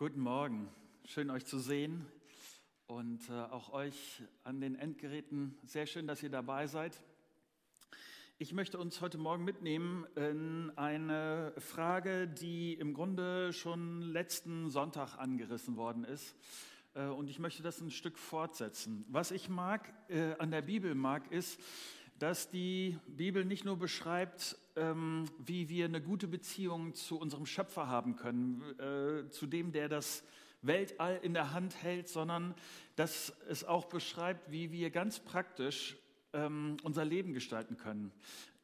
Guten Morgen, schön euch zu sehen und äh, auch euch an den Endgeräten. Sehr schön, dass ihr dabei seid. Ich möchte uns heute Morgen mitnehmen in eine Frage, die im Grunde schon letzten Sonntag angerissen worden ist. Äh, und ich möchte das ein Stück fortsetzen. Was ich mag, äh, an der Bibel mag, ist, dass die Bibel nicht nur beschreibt, ähm, wie wir eine gute Beziehung zu unserem Schöpfer haben können, äh, zu dem, der das Weltall in der Hand hält, sondern dass es auch beschreibt, wie wir ganz praktisch ähm, unser Leben gestalten können.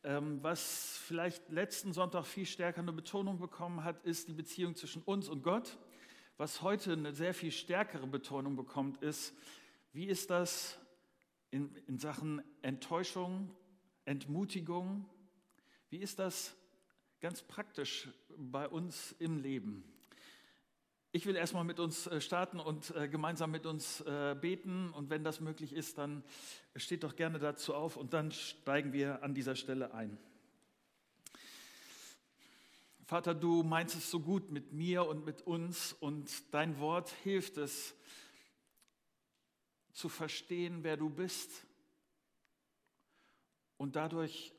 Ähm, was vielleicht letzten Sonntag viel stärker eine Betonung bekommen hat, ist die Beziehung zwischen uns und Gott. Was heute eine sehr viel stärkere Betonung bekommt, ist, wie ist das in, in Sachen Enttäuschung, Entmutigung, wie ist das ganz praktisch bei uns im Leben? Ich will erstmal mit uns äh, starten und äh, gemeinsam mit uns äh, beten. Und wenn das möglich ist, dann steht doch gerne dazu auf und dann steigen wir an dieser Stelle ein. Vater, du meinst es so gut mit mir und mit uns und dein Wort hilft es zu verstehen, wer du bist und dadurch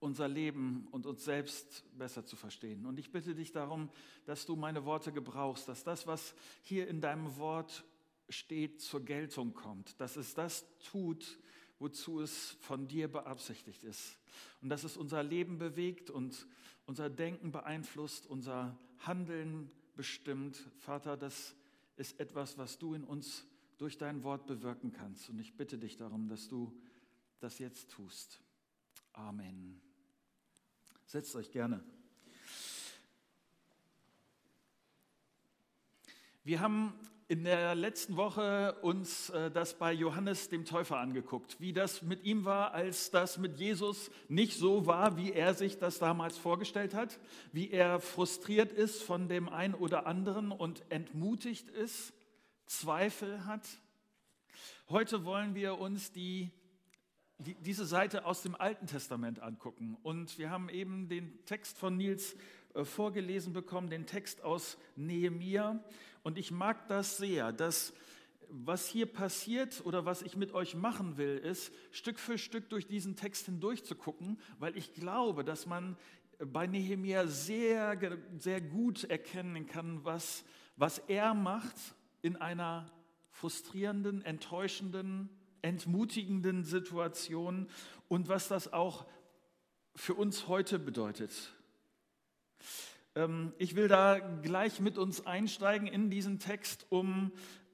unser Leben und uns selbst besser zu verstehen. Und ich bitte dich darum, dass du meine Worte gebrauchst, dass das, was hier in deinem Wort steht, zur Geltung kommt, dass es das tut, wozu es von dir beabsichtigt ist. Und dass es unser Leben bewegt und unser Denken beeinflusst, unser Handeln bestimmt. Vater, das ist etwas, was du in uns durch dein Wort bewirken kannst. Und ich bitte dich darum, dass du das jetzt tust. Amen. Setzt euch gerne. Wir haben in der letzten Woche uns äh, das bei Johannes dem Täufer angeguckt, wie das mit ihm war, als das mit Jesus nicht so war, wie er sich das damals vorgestellt hat, wie er frustriert ist von dem einen oder anderen und entmutigt ist, Zweifel hat. Heute wollen wir uns die die, diese Seite aus dem Alten Testament angucken. Und wir haben eben den Text von Nils äh, vorgelesen bekommen, den Text aus Nehemia. Und ich mag das sehr, dass was hier passiert oder was ich mit euch machen will, ist, Stück für Stück durch diesen Text hindurch zu gucken, weil ich glaube, dass man bei Nehemia sehr, sehr gut erkennen kann, was, was er macht in einer frustrierenden, enttäuschenden, entmutigenden Situationen und was das auch für uns heute bedeutet. Ähm, ich will da gleich mit uns einsteigen in diesen Text, um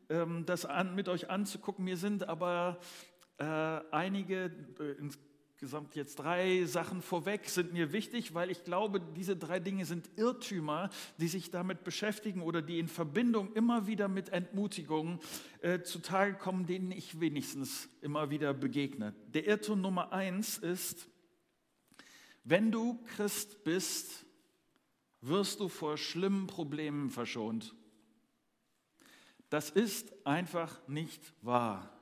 ähm, das mit euch anzugucken. Mir sind aber äh, einige, äh, insgesamt jetzt drei Sachen vorweg, sind mir wichtig, weil ich glaube, diese drei Dinge sind Irrtümer, die sich damit beschäftigen oder die in Verbindung immer wieder mit Entmutigungen äh, zutage kommen, denen ich wenigstens immer wieder begegne. Der Irrtum Nummer eins ist, wenn du Christ bist, wirst du vor schlimmen Problemen verschont. Das ist einfach nicht wahr.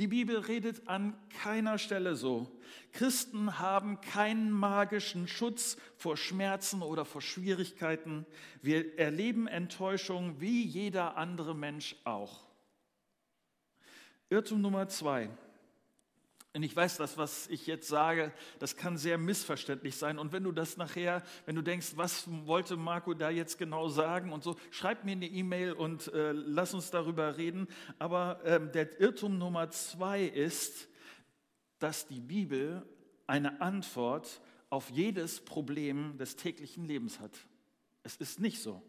Die Bibel redet an keiner Stelle so. Christen haben keinen magischen Schutz vor Schmerzen oder vor Schwierigkeiten. Wir erleben Enttäuschung wie jeder andere Mensch auch. Irrtum Nummer zwei. Und ich weiß, das, was ich jetzt sage, das kann sehr missverständlich sein. Und wenn du das nachher, wenn du denkst, was wollte Marco da jetzt genau sagen und so, schreib mir eine E-Mail und äh, lass uns darüber reden. Aber äh, der Irrtum Nummer zwei ist, dass die Bibel eine Antwort auf jedes Problem des täglichen Lebens hat. Es ist nicht so.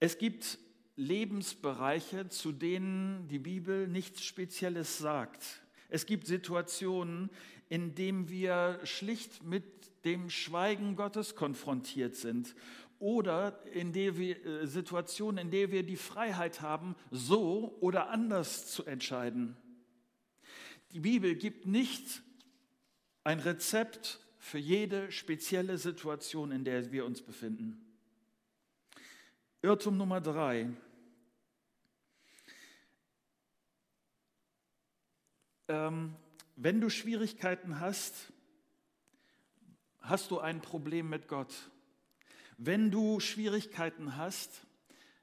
Es gibt Lebensbereiche, zu denen die Bibel nichts Spezielles sagt. Es gibt Situationen, in denen wir schlicht mit dem Schweigen Gottes konfrontiert sind oder in der wir, äh, Situationen, in denen wir die Freiheit haben, so oder anders zu entscheiden. Die Bibel gibt nicht ein Rezept für jede spezielle Situation, in der wir uns befinden. Irrtum Nummer drei. Ähm, wenn du Schwierigkeiten hast, hast du ein Problem mit Gott. Wenn du Schwierigkeiten hast,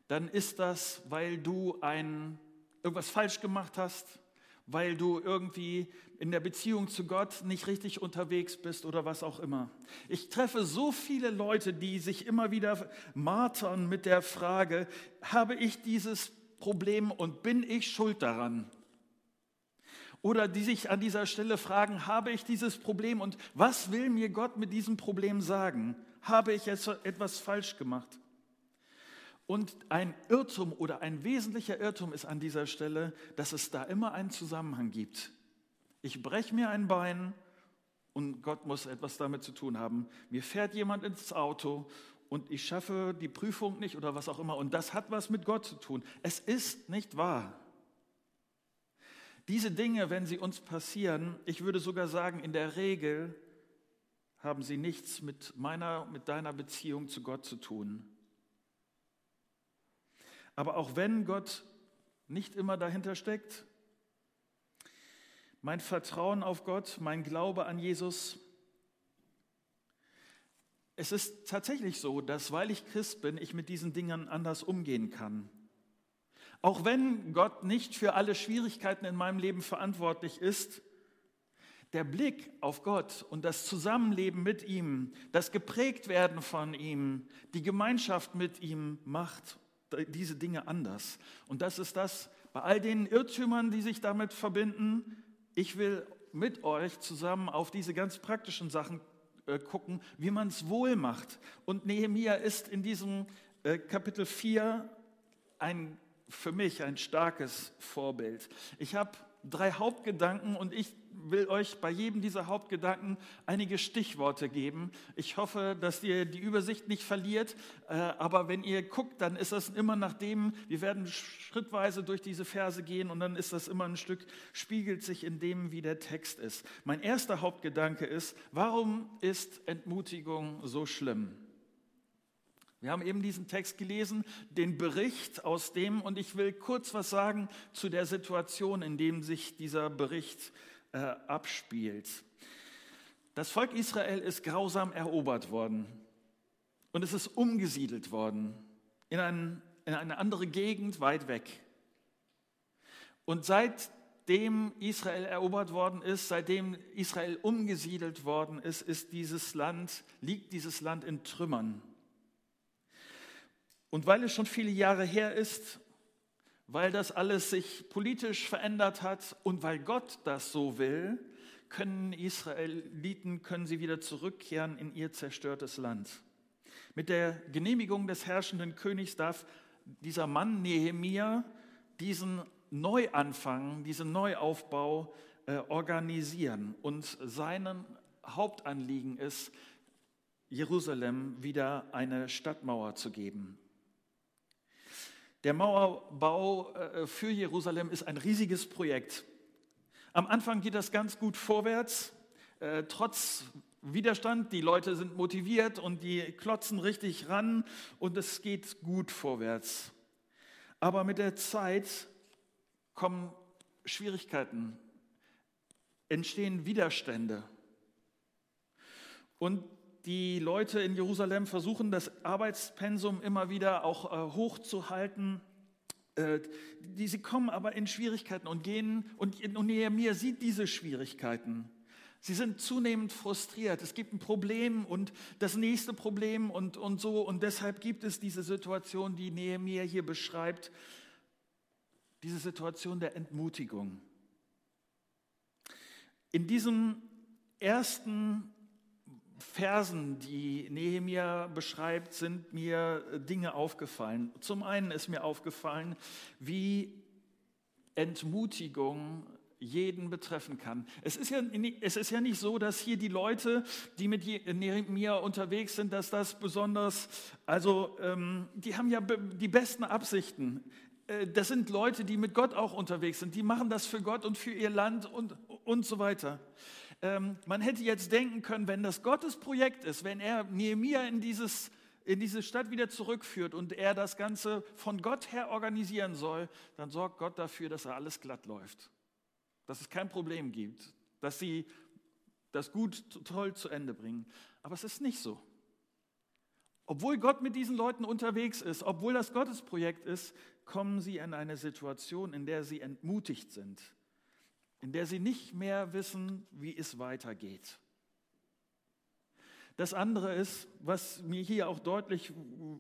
dann ist das, weil du ein, irgendwas falsch gemacht hast, weil du irgendwie in der Beziehung zu Gott nicht richtig unterwegs bist oder was auch immer. Ich treffe so viele Leute, die sich immer wieder martern mit der Frage, habe ich dieses Problem und bin ich schuld daran? Oder die sich an dieser Stelle fragen, habe ich dieses Problem und was will mir Gott mit diesem Problem sagen? Habe ich etwas falsch gemacht? Und ein Irrtum oder ein wesentlicher Irrtum ist an dieser Stelle, dass es da immer einen Zusammenhang gibt. Ich breche mir ein Bein und Gott muss etwas damit zu tun haben. Mir fährt jemand ins Auto und ich schaffe die Prüfung nicht oder was auch immer. Und das hat was mit Gott zu tun. Es ist nicht wahr. Diese Dinge, wenn sie uns passieren, ich würde sogar sagen, in der Regel haben sie nichts mit meiner, mit deiner Beziehung zu Gott zu tun. Aber auch wenn Gott nicht immer dahinter steckt, mein Vertrauen auf Gott, mein Glaube an Jesus, es ist tatsächlich so, dass weil ich Christ bin, ich mit diesen Dingen anders umgehen kann. Auch wenn Gott nicht für alle Schwierigkeiten in meinem Leben verantwortlich ist, der Blick auf Gott und das Zusammenleben mit ihm, das Geprägtwerden von ihm, die Gemeinschaft mit ihm macht diese Dinge anders. Und das ist das, bei all den Irrtümern, die sich damit verbinden, ich will mit euch zusammen auf diese ganz praktischen Sachen äh, gucken, wie man es wohl macht. Und Nehemia ist in diesem äh, Kapitel 4 ein, für mich ein starkes Vorbild. Ich habe drei Hauptgedanken und ich will euch bei jedem dieser Hauptgedanken einige Stichworte geben. Ich hoffe, dass ihr die Übersicht nicht verliert, äh, aber wenn ihr guckt, dann ist das immer nach dem, wir werden schrittweise durch diese Verse gehen und dann ist das immer ein Stück, spiegelt sich in dem, wie der Text ist. Mein erster Hauptgedanke ist, warum ist Entmutigung so schlimm? Wir haben eben diesen Text gelesen, den Bericht aus dem, und ich will kurz was sagen zu der Situation, in dem sich dieser Bericht äh, abspielt. Das Volk Israel ist grausam erobert worden und es ist umgesiedelt worden in, ein, in eine andere Gegend weit weg. Und seitdem Israel erobert worden ist, seitdem Israel umgesiedelt worden ist, ist dieses Land, liegt dieses Land in Trümmern. Und weil es schon viele Jahre her ist, weil das alles sich politisch verändert hat und weil Gott das so will, können Israeliten, können sie wieder zurückkehren in ihr zerstörtes Land. Mit der Genehmigung des herrschenden Königs darf dieser Mann Nehemia diesen Neuanfang, diesen Neuaufbau äh, organisieren. Und sein Hauptanliegen ist, Jerusalem wieder eine Stadtmauer zu geben. Der Mauerbau äh, für Jerusalem ist ein riesiges Projekt. Am Anfang geht das ganz gut vorwärts, äh, trotz Widerstand. Die Leute sind motiviert und die klotzen richtig ran und es geht gut vorwärts. Aber mit der Zeit kommen Schwierigkeiten, entstehen Widerstände. Und die Leute in Jerusalem versuchen, das Arbeitspensum immer wieder auch äh, hochzuhalten. Äh, sie kommen aber in Schwierigkeiten und gehen, und, und Nehemiah sieht diese Schwierigkeiten. Sie sind zunehmend frustriert. Es gibt ein Problem und das nächste Problem und, und so. Und deshalb gibt es diese Situation, die Nehemiah hier beschreibt, diese Situation der Entmutigung. In diesem ersten Versen, die Nehemia beschreibt, sind mir Dinge aufgefallen. Zum einen ist mir aufgefallen, wie Entmutigung jeden betreffen kann. Es ist, ja, es ist ja nicht so, dass hier die Leute, die mit Nehemia unterwegs sind, dass das besonders, also ähm, die haben ja die besten Absichten. Äh, das sind Leute, die mit Gott auch unterwegs sind. Die machen das für Gott und für ihr Land und, und so weiter. Ähm, man hätte jetzt denken können, wenn das Gottes Projekt ist, wenn er Nehemiah in, dieses, in diese Stadt wieder zurückführt und er das Ganze von Gott her organisieren soll, dann sorgt Gott dafür, dass er alles glatt läuft. Dass es kein Problem gibt, dass sie das gut toll zu Ende bringen. Aber es ist nicht so. Obwohl Gott mit diesen Leuten unterwegs ist, obwohl das Gottesprojekt ist, kommen sie in eine Situation, in der sie entmutigt sind, in der sie nicht mehr wissen, wie es weitergeht. Das andere ist, was mir hier auch deutlich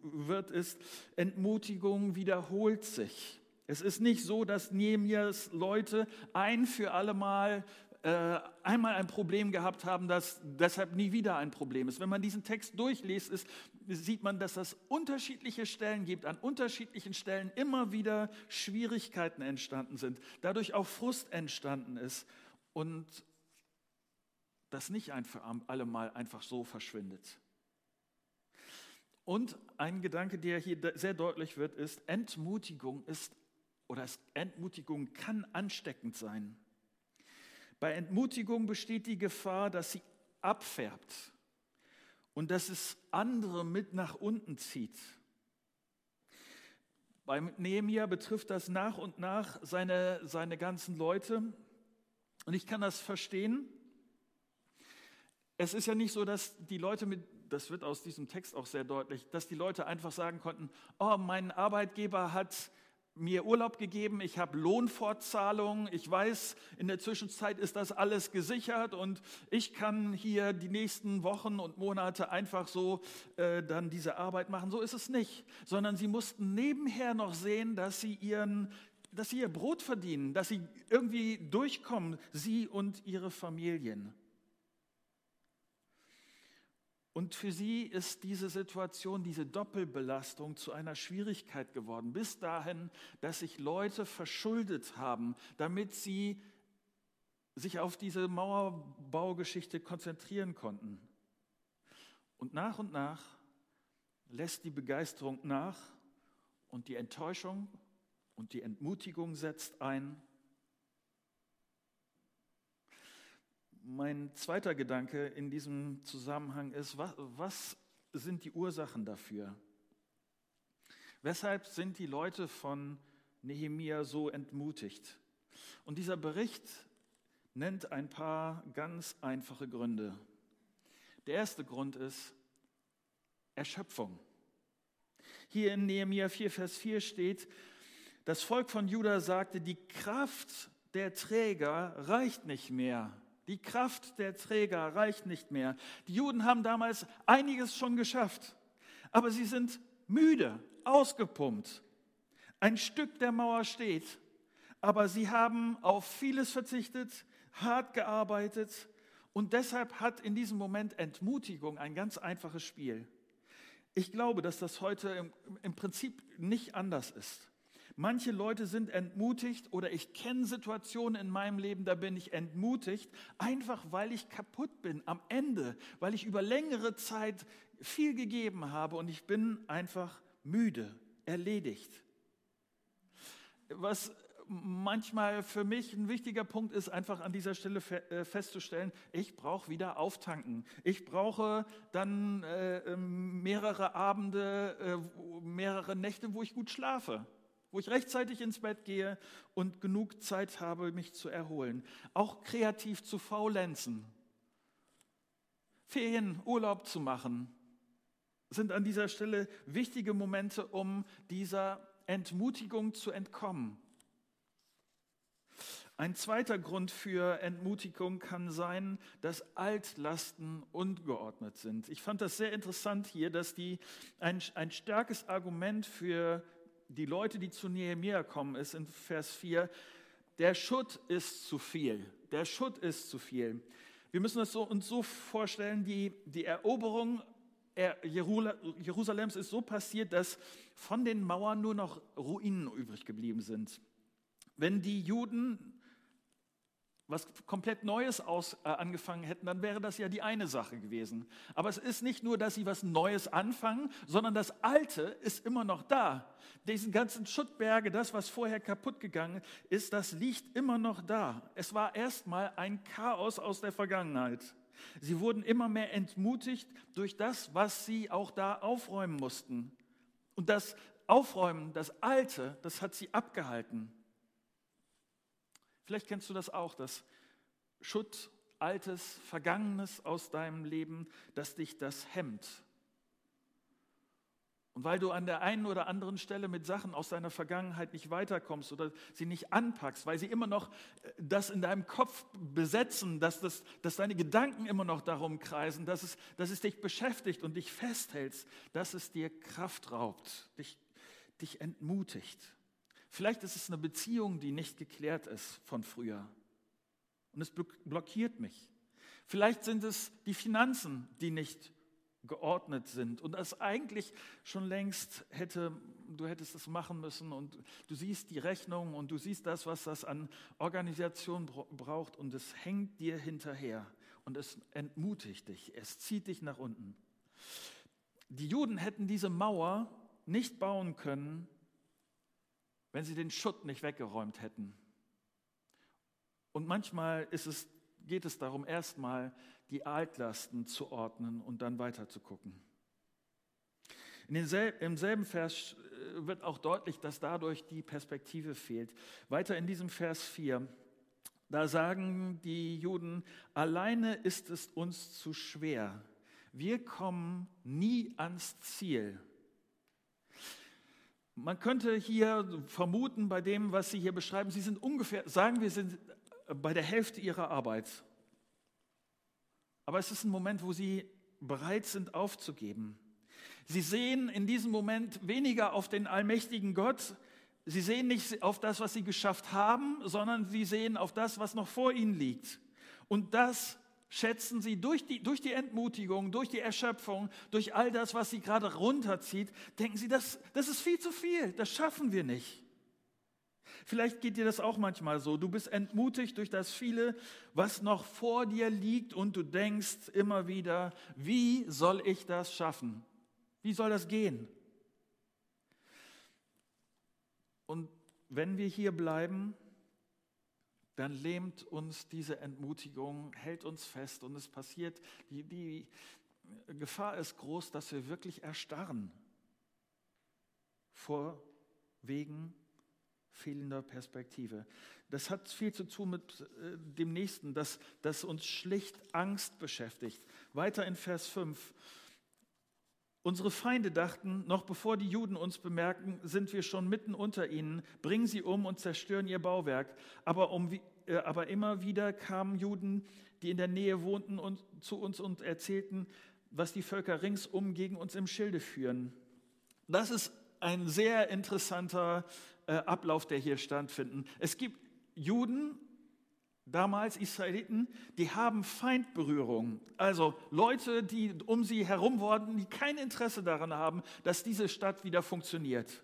wird, ist, Entmutigung wiederholt sich. Es ist nicht so, dass Nehemias Leute ein für alle Mal äh, einmal ein Problem gehabt haben, das deshalb nie wieder ein Problem ist. Wenn man diesen Text durchliest, ist, sieht man, dass es unterschiedliche Stellen gibt, an unterschiedlichen Stellen immer wieder Schwierigkeiten entstanden sind, dadurch auch Frust entstanden ist und das nicht ein für alle Mal einfach so verschwindet. Und ein Gedanke, der hier sehr deutlich wird, ist, Entmutigung ist oder Entmutigung kann ansteckend sein. Bei Entmutigung besteht die Gefahr, dass sie abfärbt und dass es andere mit nach unten zieht. Bei Nehemia betrifft das nach und nach seine, seine ganzen Leute. Und ich kann das verstehen. Es ist ja nicht so, dass die Leute mit, das wird aus diesem Text auch sehr deutlich, dass die Leute einfach sagen konnten, oh, mein Arbeitgeber hat mir Urlaub gegeben, ich habe Lohnfortzahlungen, ich weiß, in der Zwischenzeit ist das alles gesichert und ich kann hier die nächsten Wochen und Monate einfach so äh, dann diese Arbeit machen. So ist es nicht, sondern sie mussten nebenher noch sehen, dass sie ihren dass sie ihr Brot verdienen, dass sie irgendwie durchkommen, sie und ihre Familien. Und für sie ist diese Situation, diese Doppelbelastung zu einer Schwierigkeit geworden, bis dahin, dass sich Leute verschuldet haben, damit sie sich auf diese Mauerbaugeschichte konzentrieren konnten. Und nach und nach lässt die Begeisterung nach und die Enttäuschung und die Entmutigung setzt ein Mein zweiter Gedanke in diesem Zusammenhang ist, was, was sind die Ursachen dafür? Weshalb sind die Leute von Nehemia so entmutigt? Und dieser Bericht nennt ein paar ganz einfache Gründe. Der erste Grund ist Erschöpfung. Hier in Nehemia 4, Vers 4 steht, das Volk von Juda sagte, die Kraft der Träger reicht nicht mehr. Die Kraft der Träger reicht nicht mehr. Die Juden haben damals einiges schon geschafft, aber sie sind müde, ausgepumpt. Ein Stück der Mauer steht, aber sie haben auf vieles verzichtet, hart gearbeitet und deshalb hat in diesem Moment Entmutigung ein ganz einfaches Spiel. Ich glaube, dass das heute im, Prinzip nicht anders ist. Manche Leute sind entmutigt oder ich kenne Situationen in meinem Leben, da bin ich entmutigt, einfach weil ich kaputt bin am Ende, weil ich über längere Zeit viel gegeben habe und ich bin einfach müde, erledigt. Was manchmal für mich ein wichtiger Punkt ist, einfach an dieser Stelle äh, festzustellen, ich brauche wieder auftanken. Ich brauche dann äh, ähm, mehrere Abende, äh, mehrere Nächte, wo ich gut schlafe wo ich rechtzeitig ins Bett gehe und genug Zeit habe, mich zu erholen. Auch kreativ zu faulenzen. Ferien, Urlaub zu machen, sind an dieser Stelle wichtige Momente, um dieser Entmutigung zu entkommen. Ein zweiter Grund für Entmutigung kann sein, dass Altlasten ungeordnet sind. Ich fand das sehr interessant hier, dass die ein, ein starkes Argument für die Leute, die zu Nehemiah kommen, ist in Vers 4, der Schutt ist zu viel. Der Schutt ist zu viel. Wir müssen es so, uns so vorstellen, die, die Eroberung Jerusalems ist so passiert, dass von den Mauern nur noch Ruinen übrig geblieben sind. Wenn die Juden was komplett Neues aus, äh, angefangen hätten, dann wäre das ja die eine Sache gewesen. Aber es ist nicht nur, dass sie was Neues anfangen, sondern das Alte ist immer noch da. Diesen ganzen Schuttberge, das, was vorher kaputt gegangen ist, das liegt immer noch da. Es war erstmal ein Chaos aus der Vergangenheit. Sie wurden immer mehr entmutigt durch das, was sie auch da aufräumen mussten. Und das Aufräumen, das Alte, das hat sie abgehalten. Vielleicht kennst du das auch, das Schutt, Altes, Vergangenes aus deinem Leben, dass dich das hemmt. Und weil du an der einen oder anderen Stelle mit Sachen aus deiner Vergangenheit nicht weiterkommst oder sie nicht anpackst, weil sie immer noch äh, das in deinem Kopf besetzen, dass, das, dass deine Gedanken immer noch darum kreisen, dass es, dass es dich beschäftigt und dich festhältst, dass es dir Kraft raubt, dich, dich entmutigt. Vielleicht ist es eine Beziehung, die nicht geklärt ist von früher. Und es blockiert mich. Vielleicht sind es die Finanzen, die nicht geordnet sind und das eigentlich schon längst hätte, du hättest es machen müssen und du siehst die Rechnung und du siehst das, was das an Organisation braucht und es hängt dir hinterher und es entmutigt dich, es zieht dich nach unten. Die Juden hätten diese Mauer nicht bauen können, wenn sie den Schutt nicht weggeräumt hätten. Und manchmal es, geht es darum, erstmal die Altlasten zu ordnen und dann weiter zu gucken. Im selben Vers äh, wird auch deutlich, dass dadurch die Perspektive fehlt. Weiter in diesem Vers 4, da sagen die Juden, alleine ist es uns zu schwer. Wir kommen nie ans Ziel. Man könnte hier vermuten bei dem, was Sie hier beschreiben, Sie sind ungefähr, sagen wir, sind bei der Hälfte Ihrer Arbeit. Aber es ist ein Moment, wo Sie bereit sind aufzugeben. Sie sehen in diesem Moment weniger auf den allmächtigen Gott, Sie sehen nicht auf das, was Sie geschafft haben, sondern Sie sehen auf das, was noch vor Ihnen liegt. Und das schätzen sie durch die, durch die Entmutigung, durch die Erschöpfung, durch all das, was sie gerade runterzieht, denken sie, das, das ist viel zu viel, das schaffen wir nicht. Vielleicht geht dir das auch manchmal so. Du bist entmutigt durch das viele, was noch vor dir liegt und du denkst immer wieder, wie soll ich das schaffen? Wie soll das gehen? Und wenn wir hier bleiben, dann lähmt uns diese Entmutigung, hält uns fest und es passiert, die, die Gefahr ist groß, dass wir wirklich erstarren vor wegen fehlender Perspektive. Das hat viel zu tun mit äh, dem Nächsten, dass, dass uns schlicht Angst beschäftigt. Weiter in Vers 5. Unsere Feinde dachten, noch bevor die Juden uns bemerken, sind wir schon mitten unter ihnen, bringen sie um und zerstören ihr Bauwerk. Aber, um, äh, aber immer wieder kamen Juden, die in der Nähe wohnten, und, zu uns und erzählten, was die Völker ringsum gegen uns im Schilde führen. Das ist ein sehr interessanter äh, Ablauf, der hier stattfindet. Es gibt Juden damals Israeliten, die haben Feindberührung. Also Leute, die um sie herum wurden, die kein Interesse daran haben, dass diese Stadt wieder funktioniert.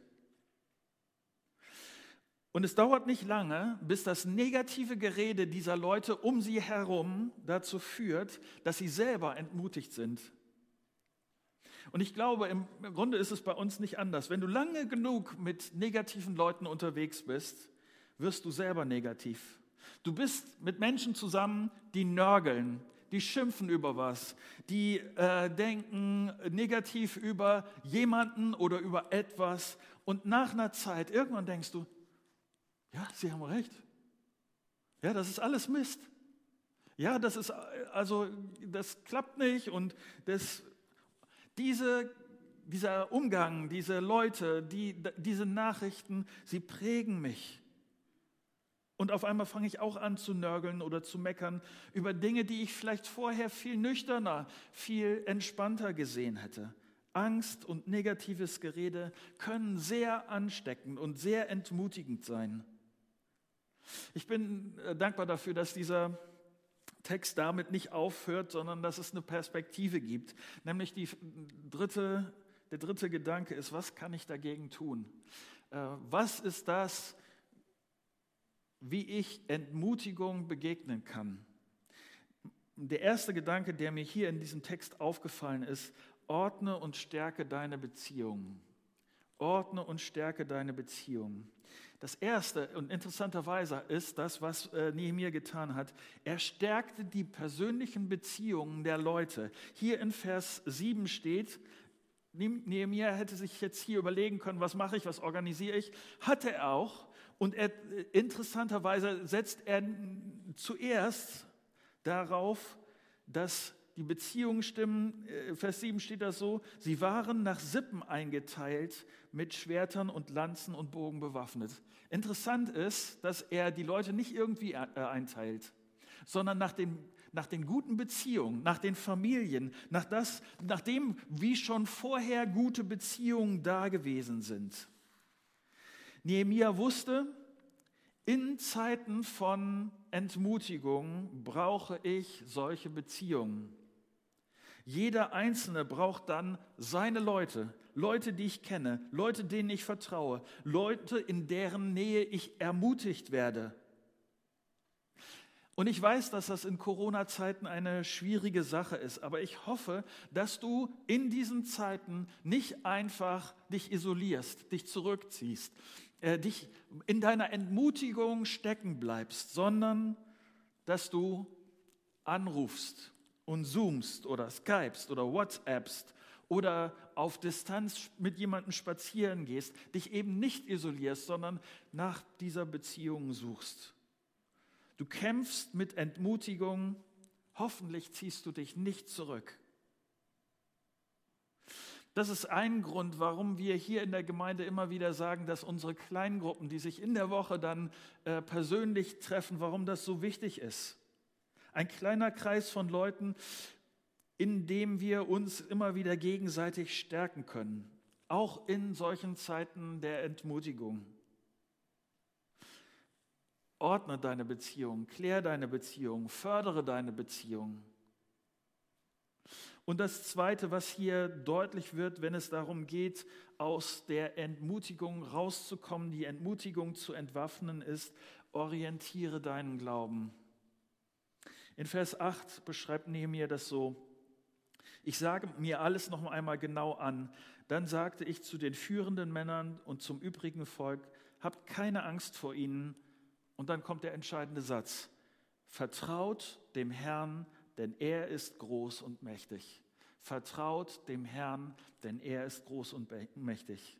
Und es dauert nicht lange, bis das negative Gerede dieser Leute um sie herum dazu führt, dass sie selber entmutigt sind. Und ich glaube, im Grunde ist es bei uns nicht anders. Wenn du lange genug mit negativen Leuten unterwegs bist, wirst du selber negativ. Du bist mit Menschen zusammen, die nörgeln, die schimpfen über was, die äh, denken negativ über jemanden oder über etwas. Und nach einer Zeit, irgendwann denkst du, ja, sie haben recht. Ja, das ist alles Mist. Ja, das ist, also, das klappt nicht und das, diese, dieser Umgang, diese Leute, die, diese Nachrichten, sie prägen mich. Und auf einmal fange ich auch an zu nörgeln oder zu meckern über Dinge, die ich vielleicht vorher viel nüchterner, viel entspannter gesehen hätte. Angst und negatives Gerede können sehr ansteckend und sehr entmutigend sein. Ich bin äh, dankbar dafür, dass dieser Text damit nicht aufhört, sondern dass es eine Perspektive gibt. Nämlich die dritte, der dritte Gedanke ist, was kann ich dagegen tun? Äh, was ist das, wie ich Entmutigung begegnen kann. Der erste Gedanke, der mir hier in diesem Text aufgefallen ist, ordne und stärke deine Beziehungen. Ordne und stärke deine Beziehungen. Das erste und interessanterweise ist das, was äh, Nehemiah getan hat. Er stärkte die persönlichen Beziehungen der Leute. Hier in Vers 7 steht, Nehemiah hätte sich jetzt hier überlegen können, was mache ich, was organisiere ich. Hatte er auch. Und er, interessanterweise setzt er zuerst darauf, dass die Beziehungen stimmen. Äh, Vers 7 steht das so, sie waren nach Sippen eingeteilt, mit Schwertern und Lanzen und Bogen bewaffnet. Interessant ist, dass er die Leute nicht irgendwie äh, einteilt, sondern nach den, nach den guten Beziehungen, nach den Familien, nach, das, nach dem, wie schon vorher gute Beziehungen da gewesen sind. Nehemiah wusste, in Zeiten von Entmutigung brauche ich solche Beziehungen. Jeder Einzelne braucht dann seine Leute, Leute, die ich kenne, Leute, denen ich vertraue, Leute, in deren Nähe ich ermutigt werde. Und ich weiß, dass das in Corona-Zeiten eine schwierige Sache ist, aber ich hoffe, dass du in diesen Zeiten nicht einfach dich isolierst, dich zurückziehst, äh, dich in deiner Entmutigung stecken bleibst, sondern dass du anrufst und zoomst oder skypst oder whatsappst oder auf Distanz mit jemandem spazieren gehst, dich eben nicht isolierst, sondern nach dieser Beziehung suchst. Du kämpfst mit Entmutigung, hoffentlich ziehst du dich nicht zurück. Das ist ein Grund, warum wir hier in der Gemeinde immer wieder sagen, dass unsere Kleingruppen, die sich in der Woche dann äh, persönlich treffen, warum das so wichtig ist. Ein kleiner Kreis von Leuten, in dem wir uns immer wieder gegenseitig stärken können, auch in solchen Zeiten der Entmutigung. Ordne deine Beziehung, klär deine Beziehung, fördere deine Beziehung. Und das Zweite, was hier deutlich wird, wenn es darum geht, aus der Entmutigung rauszukommen, die Entmutigung zu entwaffnen, ist, orientiere deinen Glauben. In Vers 8 beschreibt Nehemiah das so, ich sage mir alles noch einmal genau an. Dann sagte ich zu den führenden Männern und zum übrigen Volk, habt keine Angst vor ihnen. Und dann kommt der entscheidende Satz, vertraut dem Herrn, denn er ist groß und mächtig. Vertraut dem Herrn, denn er ist groß und mächtig.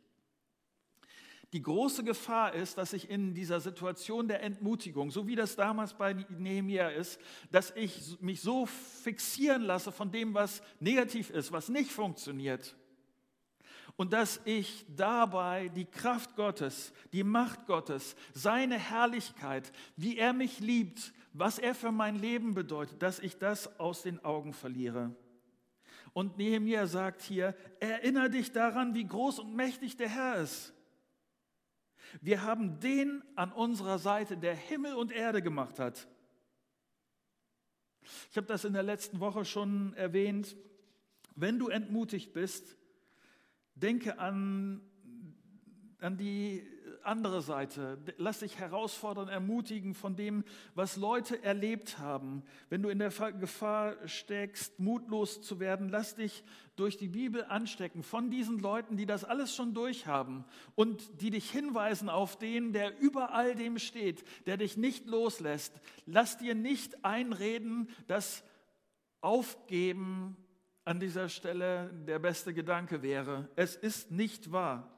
Die große Gefahr ist, dass ich in dieser Situation der Entmutigung, so wie das damals bei Nehemiah ist, dass ich mich so fixieren lasse von dem, was negativ ist, was nicht funktioniert. Und dass ich dabei die Kraft Gottes, die Macht Gottes, seine Herrlichkeit, wie er mich liebt, was er für mein Leben bedeutet, dass ich das aus den Augen verliere. Und Nehemiah sagt hier, erinnere dich daran, wie groß und mächtig der Herr ist. Wir haben den an unserer Seite, der Himmel und Erde gemacht hat. Ich habe das in der letzten Woche schon erwähnt. Wenn du entmutigt bist, denke an, an die andere Seite. Lass dich herausfordern, ermutigen von dem, was Leute erlebt haben. Wenn du in der Gefahr steckst, mutlos zu werden, lass dich durch die Bibel anstecken von diesen Leuten, die das alles schon durchhaben und die dich hinweisen auf den, der über all dem steht, der dich nicht loslässt. Lass dir nicht einreden, dass Aufgeben an dieser Stelle der beste Gedanke wäre. Es ist nicht wahr.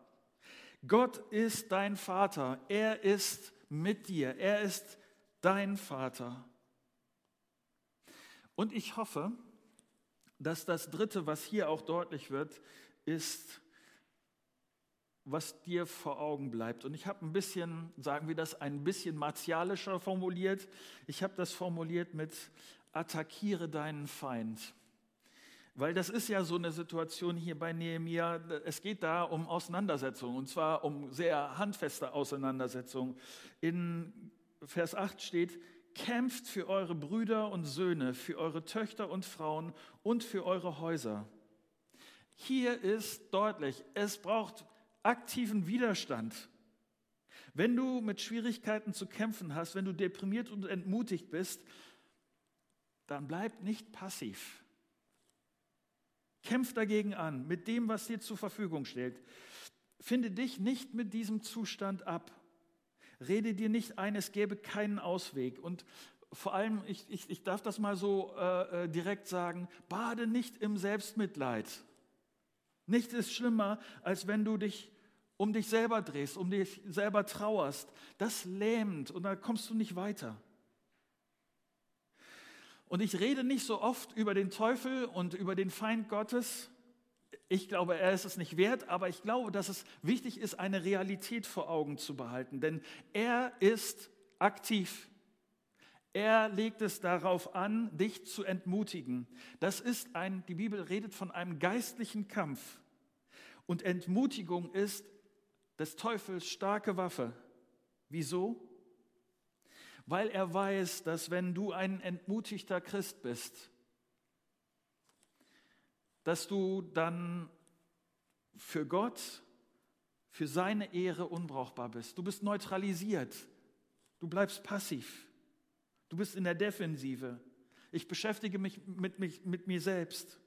Gott ist dein Vater. Er ist mit dir. Er ist dein Vater. Und ich hoffe, dass das Dritte, was hier auch deutlich wird, ist, was dir vor Augen bleibt. Und ich habe ein bisschen, sagen wir das, ein bisschen martialischer formuliert. Ich habe das formuliert mit attackiere deinen Feind. Weil das ist ja so eine Situation hier bei Nehemia. Es geht da um Auseinandersetzungen und zwar um sehr handfeste Auseinandersetzungen. In Vers 8 steht, kämpft für eure Brüder und Söhne, für eure Töchter und Frauen und für eure Häuser. Hier ist deutlich, es braucht aktiven Widerstand. Wenn du mit Schwierigkeiten zu kämpfen hast, wenn du deprimiert und entmutigt bist, dann bleib nicht passiv Kämpf dagegen an, mit dem, was dir zur Verfügung steht. Finde dich nicht mit diesem Zustand ab. Rede dir nicht ein, es gäbe keinen Ausweg. Und vor allem, ich, ich, ich darf das mal so äh, äh direkt sagen, bade nicht im Selbstmitleid. Nichts ist schlimmer, als wenn du dich um dich selber drehst, um dich selber trauerst. Das lähmt und da kommst du nicht weiter. Und ich rede nicht so oft über den Teufel und über den Feind Gottes. Ich glaube, er ist es nicht wert, aber ich glaube, dass es wichtig ist, eine Realität vor Augen zu behalten, denn er ist aktiv. Er legt es darauf an, dich zu entmutigen. Das ist ein, die Bibel redet von einem geistlichen Kampf. Und Entmutigung ist des Teufels starke Waffe. Wieso? Weil er weiß, dass wenn du ein entmutigter Christ bist, dass du dann für Gott, für seine Ehre unbrauchbar bist. Du bist neutralisiert. Du bleibst passiv. Du bist in der Defensive. Ich beschäftige mich mit, mich, mit mir selbst.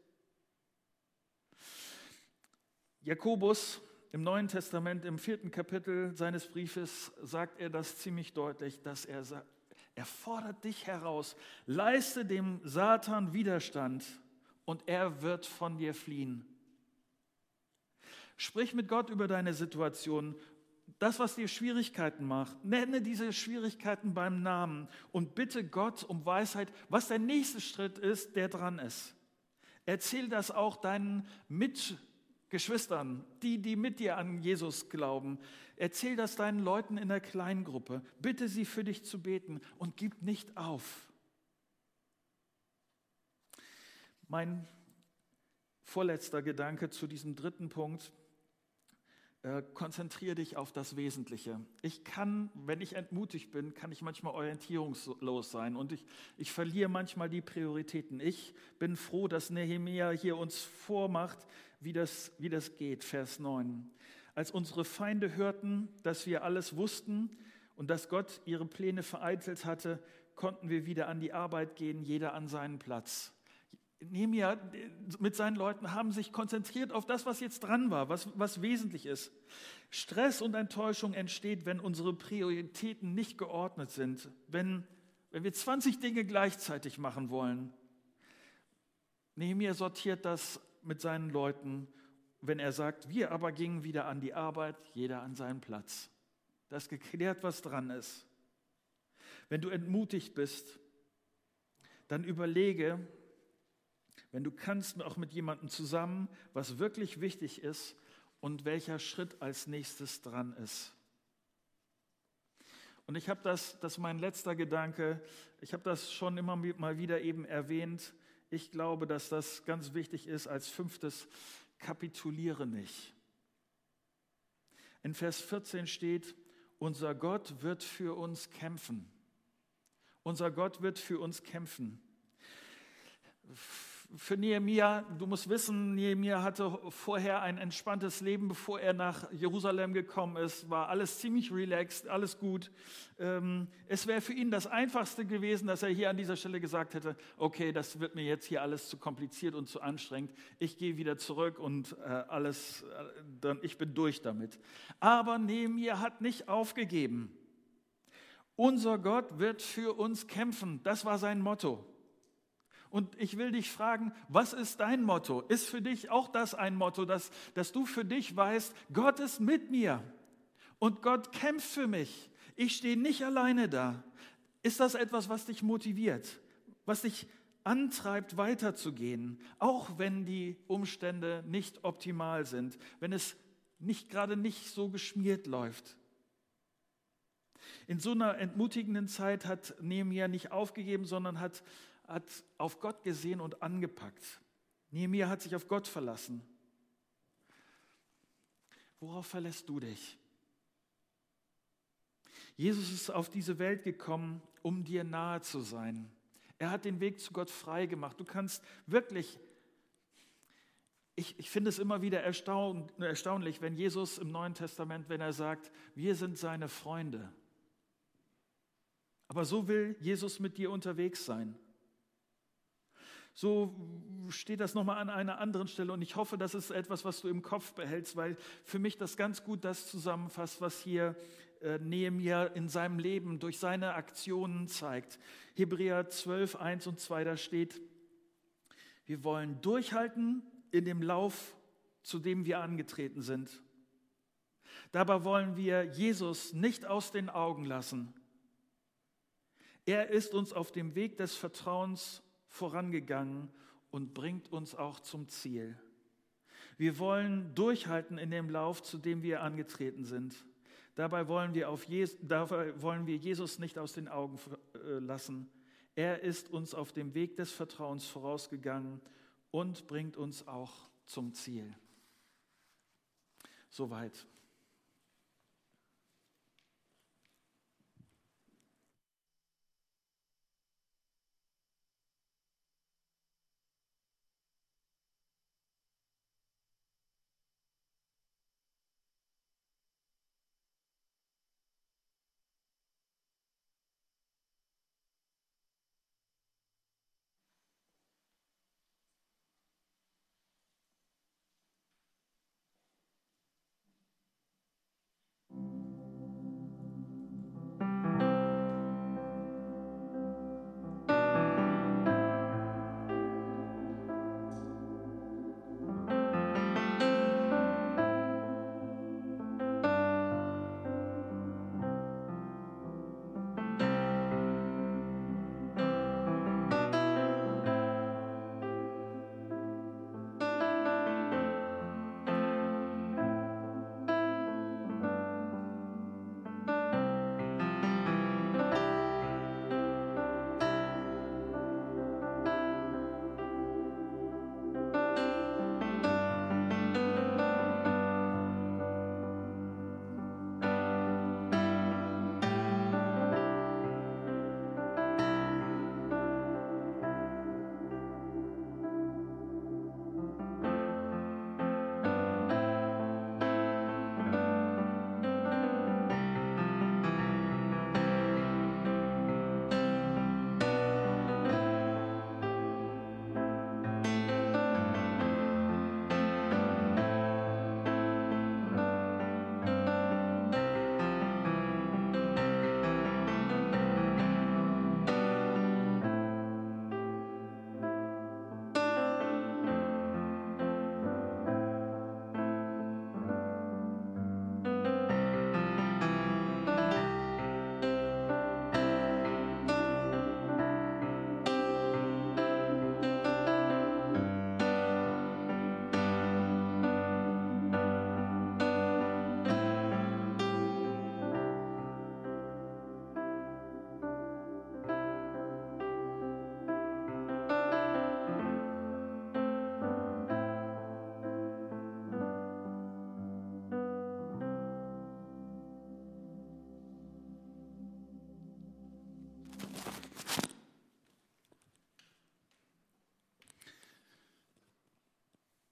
Jakobus im Neuen Testament, im vierten Kapitel seines Briefes, sagt er das ziemlich deutlich, dass er sagt, er fordert dich heraus, leiste dem Satan Widerstand und er wird von dir fliehen. Sprich mit Gott über deine Situation das, was dir Schwierigkeiten macht, nenne diese Schwierigkeiten beim Namen und bitte Gott um Weisheit, was der nächste Schritt ist, der dran ist. Erzähl das auch deinen Mitgeschwistern, die, die mit dir an Jesus glauben. Erzähl das deinen Leuten in der Kleingruppe. Bitte sie für dich zu beten und gib nicht auf. Mein vorletzter Gedanke zu diesem dritten Punkt äh, konzentriere dich auf das Wesentliche. Ich kann, wenn ich entmutigt bin, kann ich manchmal orientierungslos sein und ich, ich verliere manchmal die Prioritäten. Ich bin froh, dass Nehemia hier uns vormacht, wie das, wie das geht. Vers 9. Als unsere Feinde hörten, dass wir alles wussten und dass Gott ihre Pläne vereitelt hatte, konnten wir wieder an die Arbeit gehen, jeder an seinen Platz. Nehemiah mit seinen Leuten haben sich konzentriert auf das, was jetzt dran war, was, was wesentlich ist. Stress und Enttäuschung entsteht, wenn unsere Prioritäten nicht geordnet sind, wenn, wenn wir 20 Dinge gleichzeitig machen wollen. Nehemiah sortiert das mit seinen Leuten, wenn er sagt, wir aber gingen wieder an die Arbeit, jeder an seinen Platz. Das geklärt, was dran ist. Wenn du entmutigt bist, dann überlege, wenn du kannst, auch mit jemandem zusammen, was wirklich wichtig ist und welcher Schritt als nächstes dran ist. Und ich habe das, das ist mein letzter Gedanke, ich habe das schon immer mal wieder eben erwähnt. Ich glaube, dass das ganz wichtig ist als fünftes, kapituliere nicht. In Vers 14 steht, unser Gott wird für uns kämpfen. Unser Gott wird für uns kämpfen für Nehemia, du musst wissen, Nehemia hatte vorher ein entspanntes Leben, bevor er nach Jerusalem gekommen ist, war alles ziemlich relaxed, alles gut. Ähm, es wäre für ihn das Einfachste gewesen, dass er hier an dieser Stelle gesagt hätte, okay, das wird mir jetzt hier alles zu kompliziert und zu anstrengend, ich gehe wieder zurück und äh, alles, äh, dann, ich bin durch damit. Aber Nehemia hat nicht aufgegeben. Unser Gott wird für uns kämpfen, das war sein Motto. Und ich will dich fragen, was ist dein Motto? Ist für dich auch das ein Motto, dass, dass du für dich weißt, Gott ist mit mir und Gott kämpft für mich. Ich stehe nicht alleine da. Ist das etwas, was dich motiviert, was dich antreibt, weiterzugehen, auch wenn die Umstände nicht optimal sind, wenn es nicht gerade nicht so geschmiert läuft? In so einer entmutigenden Zeit hat Nehemiah nicht aufgegeben, sondern hat hat auf Gott gesehen und angepackt. Nehemiah hat sich auf Gott verlassen. Worauf verlässt du dich? Jesus ist auf diese Welt gekommen, um dir nahe zu sein. Er hat den Weg zu Gott frei gemacht. Du kannst wirklich, ich, ich finde es immer wieder erstaun, erstaunlich, wenn Jesus im Neuen Testament, wenn er sagt, wir sind seine Freunde. Aber so will Jesus mit dir unterwegs sein. So steht das nochmal an einer anderen Stelle und ich hoffe, das ist etwas, was du im Kopf behältst, weil für mich das ganz gut das zusammenfasst, was hier äh, Nehemiah in seinem Leben durch seine Aktionen zeigt. Hebräer 12, 1 und 2, da steht, wir wollen durchhalten in dem Lauf, zu dem wir angetreten sind. Dabei wollen wir Jesus nicht aus den Augen lassen. Er ist uns auf dem Weg des Vertrauens vorangegangen und bringt uns auch zum Ziel. Wir wollen durchhalten in dem Lauf, zu dem wir angetreten sind. Dabei wollen wir, Jesus, dabei wollen wir Jesus nicht aus den Augen äh, lassen. Er ist uns auf dem Weg des Vertrauens vorausgegangen und bringt uns auch zum Ziel. Soweit.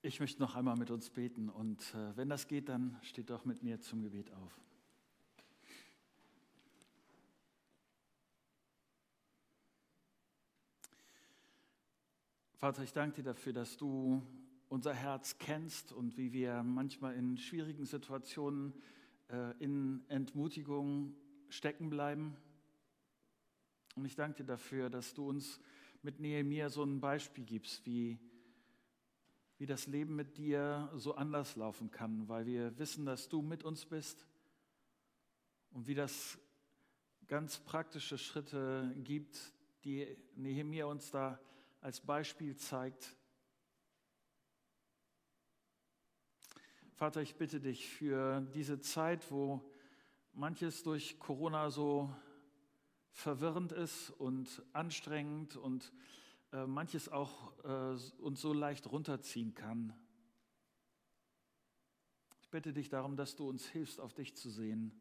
Ich möchte noch einmal mit uns beten und äh, wenn das geht, dann steht doch mit mir zum Gebet auf. Vater, ich danke dir dafür, dass du unser Herz kennst und wie wir manchmal in schwierigen Situationen äh, in Entmutigung stecken bleiben. Und ich danke dir dafür, dass du uns mit Nehemiah so ein Beispiel gibst, wie wie das Leben mit dir so anders laufen kann, weil wir wissen, dass du mit uns bist und wie das ganz praktische Schritte gibt, die Nehemiah uns da als Beispiel zeigt. Vater, ich bitte dich für diese Zeit, wo manches durch Corona so verwirrend ist und anstrengend und äh, manches auch äh, uns so leicht runterziehen kann. Ich bitte dich darum, dass du uns hilfst, auf dich zu sehen.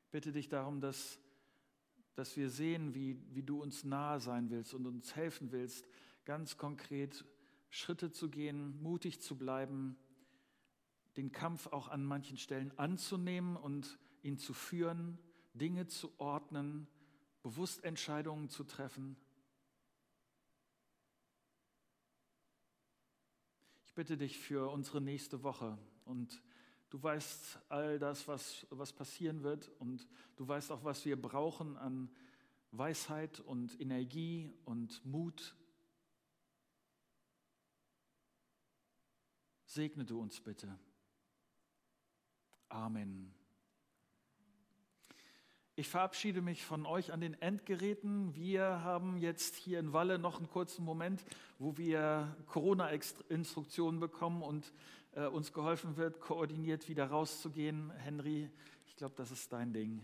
Ich bitte dich darum, dass, dass wir sehen, wie, wie du uns nahe sein willst und uns helfen willst, ganz konkret Schritte zu gehen, mutig zu bleiben, den Kampf auch an manchen Stellen anzunehmen und ihn zu führen, Dinge zu ordnen, bewusst Entscheidungen zu treffen. Ich bitte dich für unsere nächste Woche und du weißt all das, was, was passieren wird und du weißt auch, was wir brauchen an Weisheit und Energie und Mut. Segne du uns bitte. Amen. Ich verabschiede mich von euch an den Endgeräten. Wir haben jetzt hier in Walle noch einen kurzen Moment, wo wir Corona-Instruktionen bekommen und äh, uns geholfen wird, koordiniert wieder rauszugehen. Henry, ich glaube, das ist dein Ding.